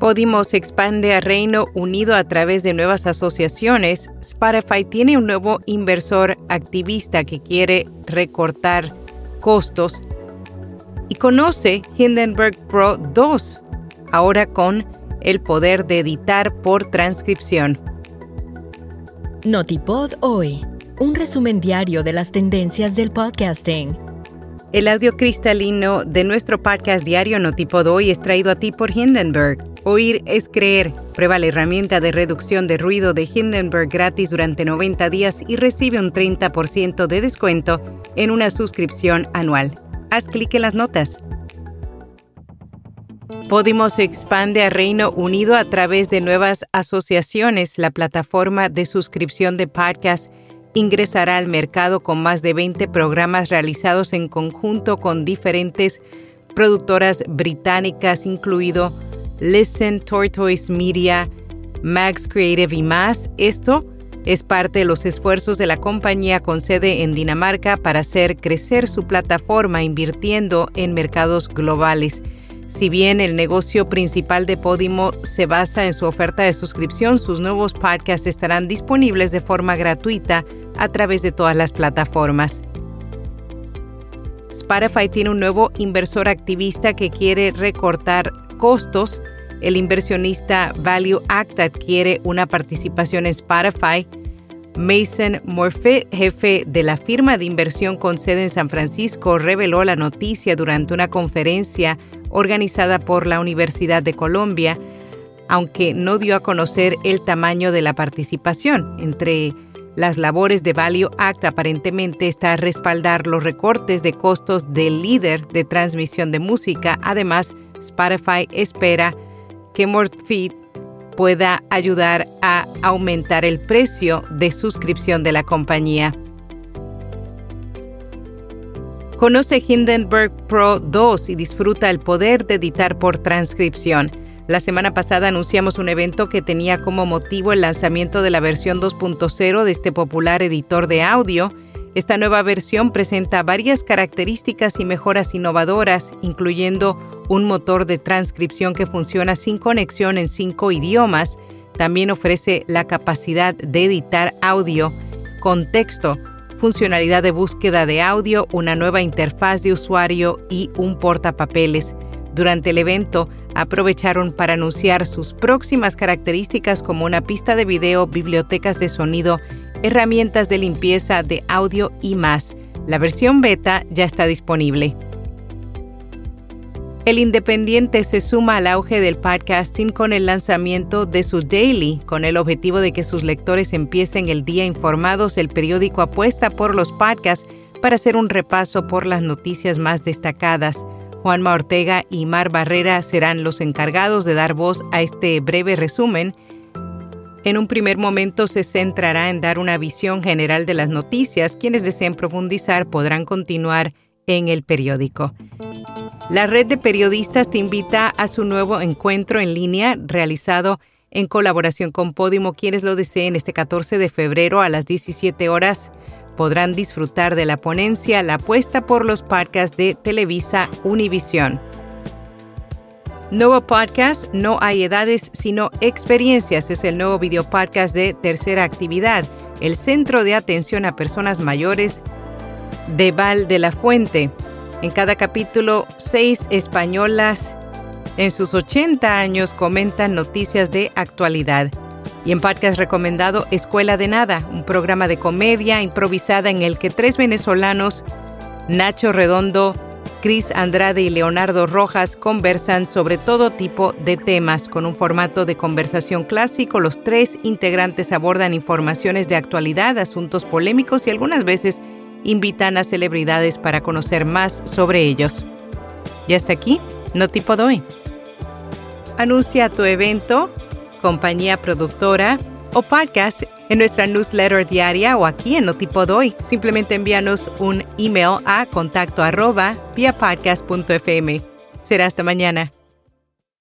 Podimo expande a Reino Unido a través de nuevas asociaciones. Spotify tiene un nuevo inversor activista que quiere recortar costos. Y conoce Hindenburg Pro 2, ahora con el poder de editar por transcripción. Notipod hoy, un resumen diario de las tendencias del podcasting. El audio cristalino de nuestro podcast diario Notipod hoy es traído a ti por Hindenburg. Oír es creer. Prueba la herramienta de reducción de ruido de Hindenburg gratis durante 90 días y recibe un 30% de descuento en una suscripción anual. Haz clic en las notas. Podimo se expande a Reino Unido a través de nuevas asociaciones. La plataforma de suscripción de podcast ingresará al mercado con más de 20 programas realizados en conjunto con diferentes productoras británicas, incluido Listen, Tortoise Media, Max Creative y más. Esto es parte de los esfuerzos de la compañía con sede en Dinamarca para hacer crecer su plataforma invirtiendo en mercados globales. Si bien el negocio principal de Podimo se basa en su oferta de suscripción, sus nuevos podcasts estarán disponibles de forma gratuita a través de todas las plataformas. Spotify tiene un nuevo inversor activista que quiere recortar costos, el inversionista Value Act adquiere una participación en Spotify. Mason Morfit, jefe de la firma de inversión con sede en San Francisco, reveló la noticia durante una conferencia organizada por la Universidad de Colombia, aunque no dio a conocer el tamaño de la participación. Entre las labores de Value Act aparentemente está respaldar los recortes de costos del líder de transmisión de música. Además, Spotify espera que Morfit pueda ayudar a aumentar el precio de suscripción de la compañía. Conoce Hindenburg Pro 2 y disfruta el poder de editar por transcripción. La semana pasada anunciamos un evento que tenía como motivo el lanzamiento de la versión 2.0 de este popular editor de audio esta nueva versión presenta varias características y mejoras innovadoras, incluyendo un motor de transcripción que funciona sin conexión en cinco idiomas. También ofrece la capacidad de editar audio con texto, funcionalidad de búsqueda de audio, una nueva interfaz de usuario y un portapapeles. Durante el evento, aprovecharon para anunciar sus próximas características como una pista de video, bibliotecas de sonido herramientas de limpieza de audio y más. La versión beta ya está disponible. El Independiente se suma al auge del podcasting con el lanzamiento de su Daily, con el objetivo de que sus lectores empiecen el día informados. El periódico apuesta por los podcasts para hacer un repaso por las noticias más destacadas. Juanma Ortega y Mar Barrera serán los encargados de dar voz a este breve resumen en un primer momento se centrará en dar una visión general de las noticias. Quienes deseen profundizar podrán continuar en el periódico. La red de periodistas te invita a su nuevo encuentro en línea realizado en colaboración con Podimo. Quienes lo deseen este 14 de febrero a las 17 horas podrán disfrutar de la ponencia La apuesta por los podcasts de Televisa Univisión. Nuevo podcast, No hay edades, sino experiencias. Es el nuevo video podcast de Tercera Actividad, el Centro de Atención a Personas Mayores de Val de la Fuente. En cada capítulo, seis españolas en sus 80 años comentan noticias de actualidad. Y en podcast recomendado Escuela de Nada, un programa de comedia improvisada en el que tres venezolanos, Nacho Redondo, Cris Andrade y Leonardo Rojas conversan sobre todo tipo de temas con un formato de conversación clásico. Los tres integrantes abordan informaciones de actualidad, asuntos polémicos y algunas veces invitan a celebridades para conocer más sobre ellos. Y hasta aquí, no tipo doy. Anuncia tu evento, compañía productora o podcast en nuestra newsletter diaria o aquí en Notipod hoy. Simplemente envíanos un email a contacto arroba via. Será hasta mañana.